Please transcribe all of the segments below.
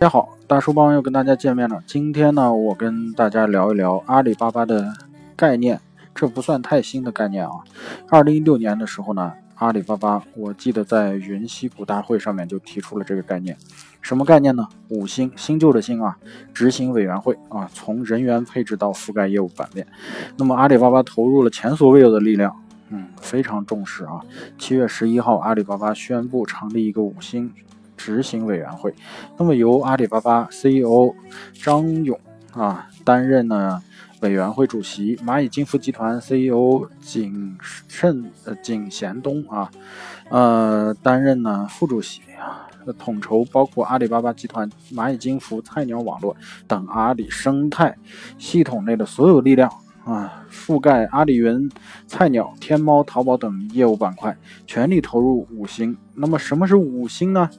大家好，大叔帮又跟大家见面了。今天呢，我跟大家聊一聊阿里巴巴的概念，这不算太新的概念啊。二零一六年的时候呢，阿里巴巴我记得在云溪股大会上面就提出了这个概念。什么概念呢？五星新旧的新啊，执行委员会啊，从人员配置到覆盖业务版面。那么阿里巴巴投入了前所未有的力量，嗯，非常重视啊。七月十一号，阿里巴巴宣布成立一个五星。执行委员会，那么由阿里巴巴 CEO 张勇啊担任呢委员会主席，蚂蚁金服集团 CEO 景盛呃景贤东啊呃担任呢副主席啊，统筹包括阿里巴巴集团、蚂蚁金服、菜鸟网络等阿里生态系统内的所有力量啊，覆盖阿里云、菜鸟、天猫、淘宝等业务板块，全力投入五星。那么什么是五星呢？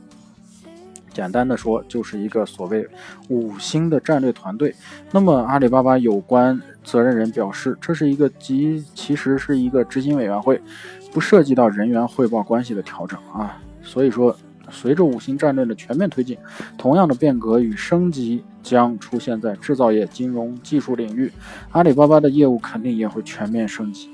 简单的说，就是一个所谓五星的战略团队。那么，阿里巴巴有关责任人表示，这是一个即其实是一个执行委员会，不涉及到人员汇报关系的调整啊。所以说。随着五星战略的全面推进，同样的变革与升级将出现在制造业、金融、技术领域，阿里巴巴的业务肯定也会全面升级。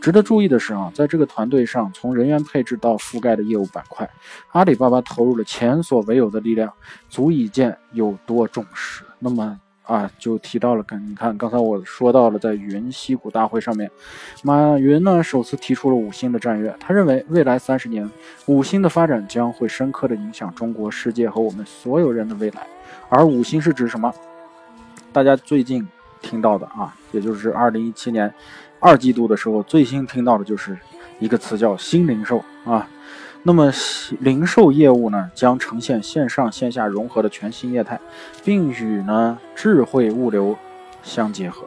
值得注意的是啊，在这个团队上，从人员配置到覆盖的业务板块，阿里巴巴投入了前所未有的力量，足以见有多重视。那么。啊，就提到了，看，你看，刚才我说到了，在云溪谷大会上面，马云呢首次提出了五星的战略。他认为，未来三十年，五星的发展将会深刻的影响中国、世界和我们所有人的未来。而五星是指什么？大家最近听到的啊，也就是二零一七年二季度的时候，最新听到的就是一个词叫新零售啊。那么，零售业务呢，将呈现线上线下融合的全新业态，并与呢智慧物流相结合。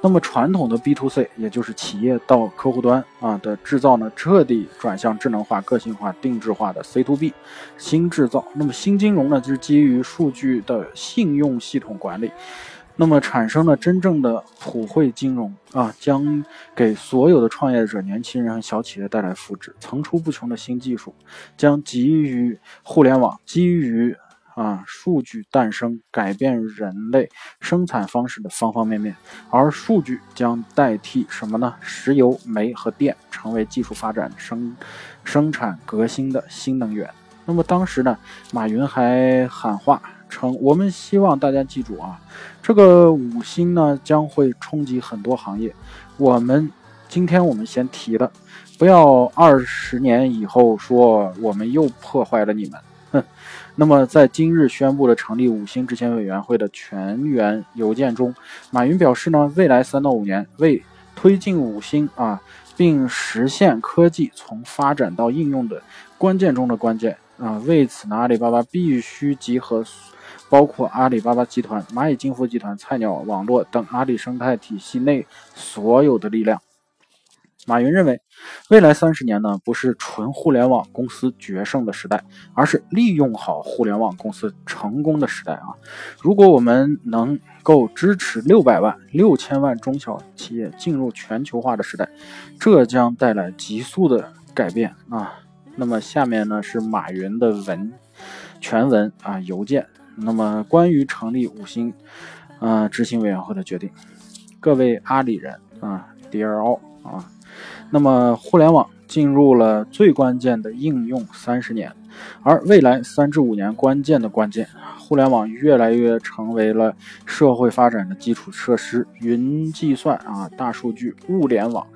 那么，传统的 B to C，也就是企业到客户端啊的制造呢，彻底转向智能化、个性化、定制化的 C to B 新制造。那么，新金融呢，就是基于数据的信用系统管理。那么产生了真正的普惠金融啊，将给所有的创业者、年轻人和小企业带来福祉。层出不穷的新技术将基于互联网、基于啊数据诞生，改变人类生产方式的方方面面。而数据将代替什么呢？石油、煤和电，成为技术发展生生产革新的新能源。那么当时呢，马云还喊话。称我们希望大家记住啊，这个五星呢将会冲击很多行业。我们今天我们先提了，不要二十年以后说我们又破坏了你们。哼。那么在今日宣布了成立五星执行委员会的全员邮件中，马云表示呢，未来三到五年为推进五星啊，并实现科技从发展到应用的关键中的关键啊，为此呢，阿里巴巴必须集合。包括阿里巴巴集团、蚂蚁金服集团、菜鸟网络等阿里生态体系内所有的力量。马云认为，未来三十年呢，不是纯互联网公司决胜的时代，而是利用好互联网公司成功的时代啊！如果我们能够支持六百万、六千万中小企业进入全球化的时代，这将带来急速的改变啊！那么下面呢是马云的文全文啊邮件。那么，关于成立五星，呃，执行委员会的决定，各位阿里人啊，Dear all 啊，那么互联网进入了最关键的应用三十年，而未来三至五年关键的关键，互联网越来越成为了社会发展的基础设施，云计算啊，大数据、物联网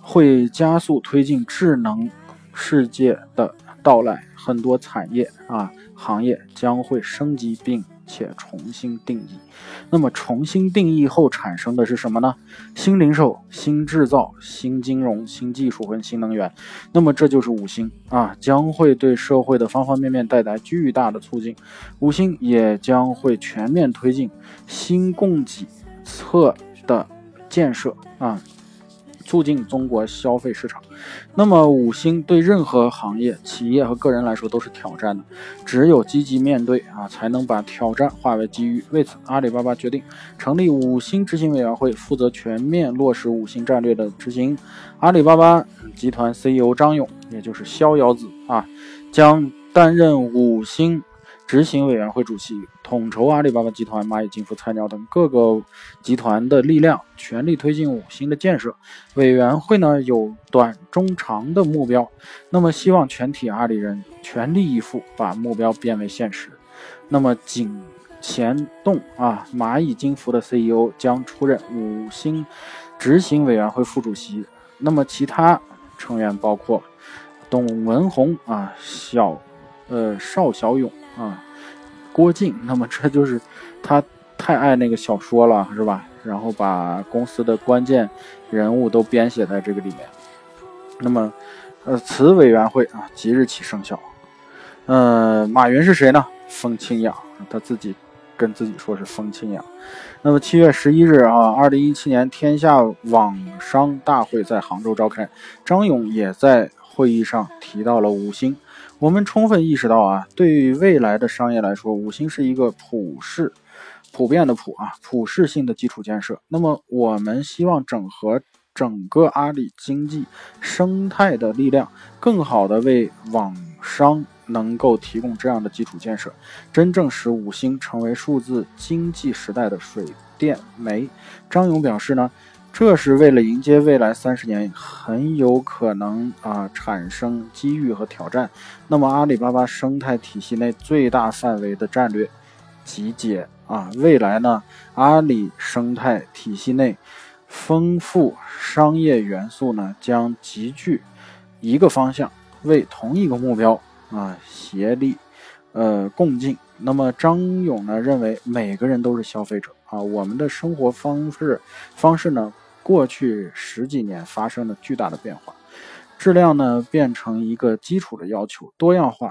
会加速推进智能世界的到来，很多产业啊。行业将会升级并且重新定义，那么重新定义后产生的是什么呢？新零售、新制造、新金融、新技术和新能源。那么这就是五星啊，将会对社会的方方面面带来巨大的促进。五星也将会全面推进新供给侧的建设啊。促进中国消费市场，那么五星对任何行业、企业和个人来说都是挑战的，只有积极面对啊，才能把挑战化为机遇。为此，阿里巴巴决定成立五星执行委员会，负责全面落实五星战略的执行。阿里巴巴集团 CEO 张勇，也就是逍遥子啊，将担任五星。执行委员会主席，统筹阿里巴巴集团、蚂蚁金服、菜鸟等各个集团的力量，全力推进五星的建设。委员会呢有短、中、长的目标，那么希望全体阿里人全力以赴，把目标变为现实。那么景贤栋啊，蚂蚁金服的 CEO 将出任五星执行委员会副主席。那么其他成员包括董文红啊，小呃邵小勇。啊，郭靖，那么这就是他太爱那个小说了，是吧？然后把公司的关键人物都编写在这个里面。那么，呃，此委员会啊，即日起生效。呃，马云是谁呢？风清扬，他自己跟自己说是风清扬。那么七月十一日啊，二零一七年天下网商大会在杭州召开，张勇也在会议上提到了五星。我们充分意识到啊，对于未来的商业来说，五星是一个普世、普遍的普啊，普世性的基础建设。那么，我们希望整合整个阿里经济生态的力量，更好的为网商能够提供这样的基础建设，真正使五星成为数字经济时代的水电煤。张勇表示呢。这是为了迎接未来三十年很有可能啊产生机遇和挑战。那么阿里巴巴生态体系内最大范围的战略集结啊，未来呢阿里生态体系内丰富商业元素呢将集聚一个方向，为同一个目标啊协力呃共进。那么张勇呢认为每个人都是消费者啊，我们的生活方式方式呢。过去十几年发生了巨大的变化，质量呢变成一个基础的要求，多样化、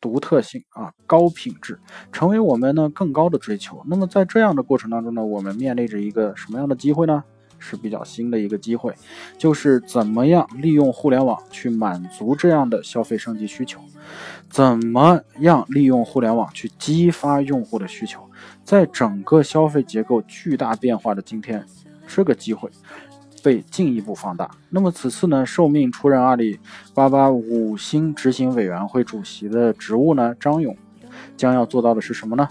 独特性啊、高品质成为我们呢更高的追求。那么在这样的过程当中呢，我们面临着一个什么样的机会呢？是比较新的一个机会，就是怎么样利用互联网去满足这样的消费升级需求，怎么样利用互联网去激发用户的需求，在整个消费结构巨大变化的今天。这个机会被进一步放大。那么此次呢，受命出任阿里巴巴五星执行委员会主席的职务呢，张勇将要做到的是什么呢？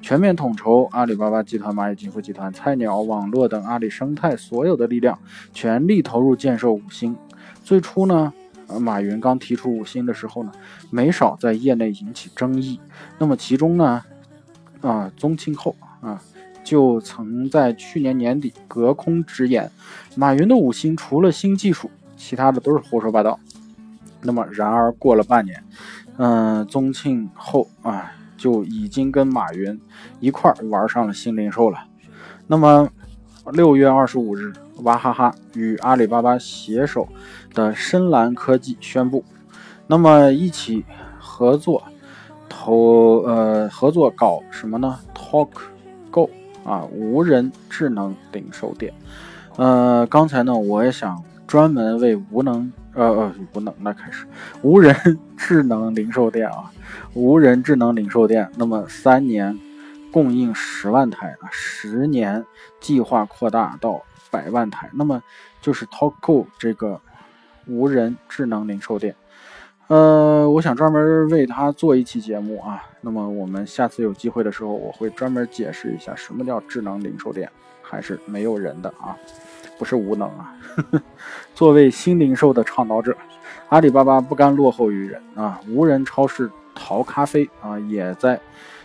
全面统筹阿里巴巴集团、蚂蚁金服集团、菜鸟网络等阿里生态所有的力量，全力投入建设五星。最初呢，呃，马云刚提出五星的时候呢，没少在业内引起争议。那么其中呢，啊，宗庆后啊。就曾在去年年底隔空直言，马云的五星除了新技术，其他的都是胡说八道。那么，然而过了半年，嗯，宗庆后啊就已经跟马云一块玩上了新零售了。那么，六月二十五日，娃哈哈与阿里巴巴携手的深蓝科技宣布，那么一起合作投呃合作搞什么呢？Talk Go。啊，无人智能零售店。呃，刚才呢，我也想专门为无能呃呃无能的开始无人 智能零售店啊，无人智能零售店。那么三年供应十万台啊，十年计划扩大到百万台。那么就是 Talko 这个无人智能零售店。呃，我想专门为他做一期节目啊。那么我们下次有机会的时候，我会专门解释一下什么叫智能零售店，还是没有人的啊，不是无能啊。作为新零售的倡导者，阿里巴巴不甘落后于人啊。无人超市淘咖啡啊，也在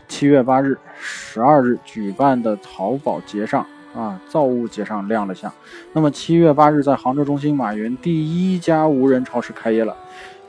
七月八日、十二日举办的淘宝节上啊，造物节上亮了相。那么七月八日在杭州中心马云第一家无人超市开业了。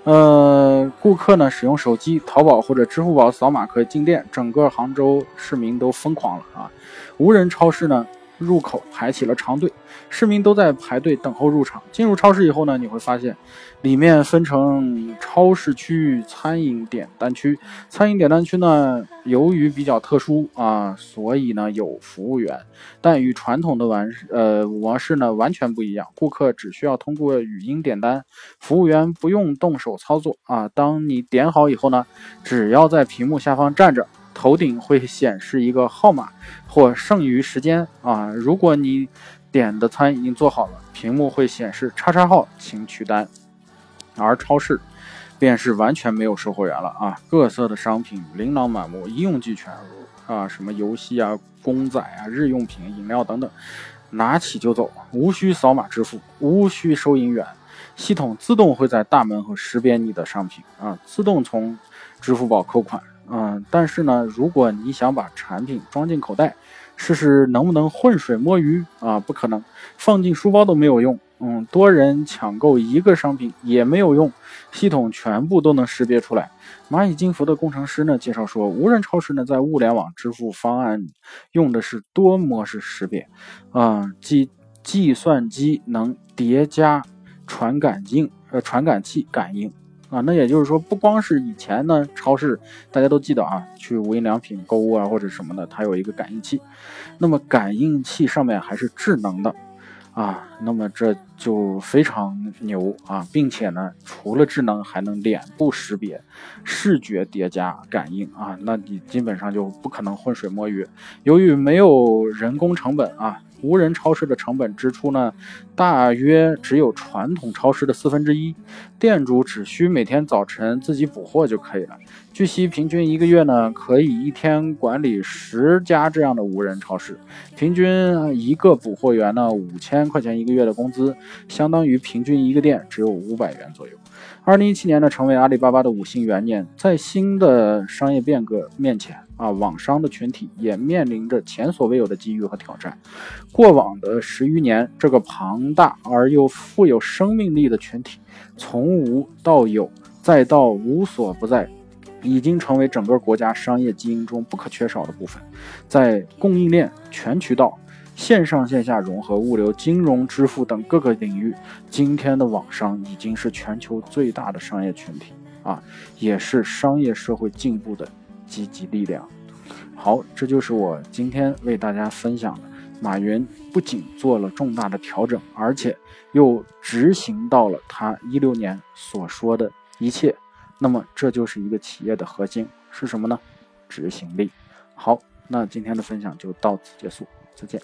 呃，顾客呢使用手机、淘宝或者支付宝扫码可以进店，整个杭州市民都疯狂了啊！无人超市呢？入口排起了长队，市民都在排队等候入场。进入超市以后呢，你会发现，里面分成超市区域、餐饮点单区。餐饮点单区呢，由于比较特殊啊，所以呢有服务员，但与传统的完呃模式呢完全不一样。顾客只需要通过语音点单，服务员不用动手操作啊。当你点好以后呢，只要在屏幕下方站着。头顶会显示一个号码或剩余时间啊，如果你点的餐已经做好了，屏幕会显示叉叉号，请取单。而超市便是完全没有售货员了啊！各色的商品琳琅满目，一用俱全啊！什么游戏啊、公仔啊、日用品、饮料等等，拿起就走，无需扫码支付，无需收银员，系统自动会在大门后识别你的商品啊，自动从支付宝扣款。嗯，但是呢，如果你想把产品装进口袋，试试能不能浑水摸鱼啊？不可能，放进书包都没有用。嗯，多人抢购一个商品也没有用，系统全部都能识别出来。蚂蚁金服的工程师呢介绍说，无人超市呢在物联网支付方案用的是多模式识别，啊，计计算机能叠加传感应呃传感器感应。啊，那也就是说，不光是以前呢，超市大家都记得啊，去无印良品购物啊或者什么的，它有一个感应器，那么感应器上面还是智能的啊，那么这就非常牛啊，并且呢，除了智能，还能脸部识别、视觉叠加感应啊，那你基本上就不可能浑水摸鱼。由于没有人工成本啊。无人超市的成本支出呢，大约只有传统超市的四分之一，店主只需每天早晨自己补货就可以了。据悉，平均一个月呢，可以一天管理十家这样的无人超市，平均一个补货员呢五千块钱一个月的工资，相当于平均一个店只有五百元左右。二零一七年呢，成为阿里巴巴的五星元年，在新的商业变革面前。啊，网商的群体也面临着前所未有的机遇和挑战。过往的十余年，这个庞大而又富有生命力的群体，从无到有，再到无所不在，已经成为整个国家商业基因中不可缺少的部分。在供应链、全渠道、线上线下融合、物流、金融、支付等各个领域，今天的网商已经是全球最大的商业群体啊，也是商业社会进步的。积极力量，好，这就是我今天为大家分享的。马云不仅做了重大的调整，而且又执行到了他一六年所说的一切。那么，这就是一个企业的核心是什么呢？执行力。好，那今天的分享就到此结束，再见。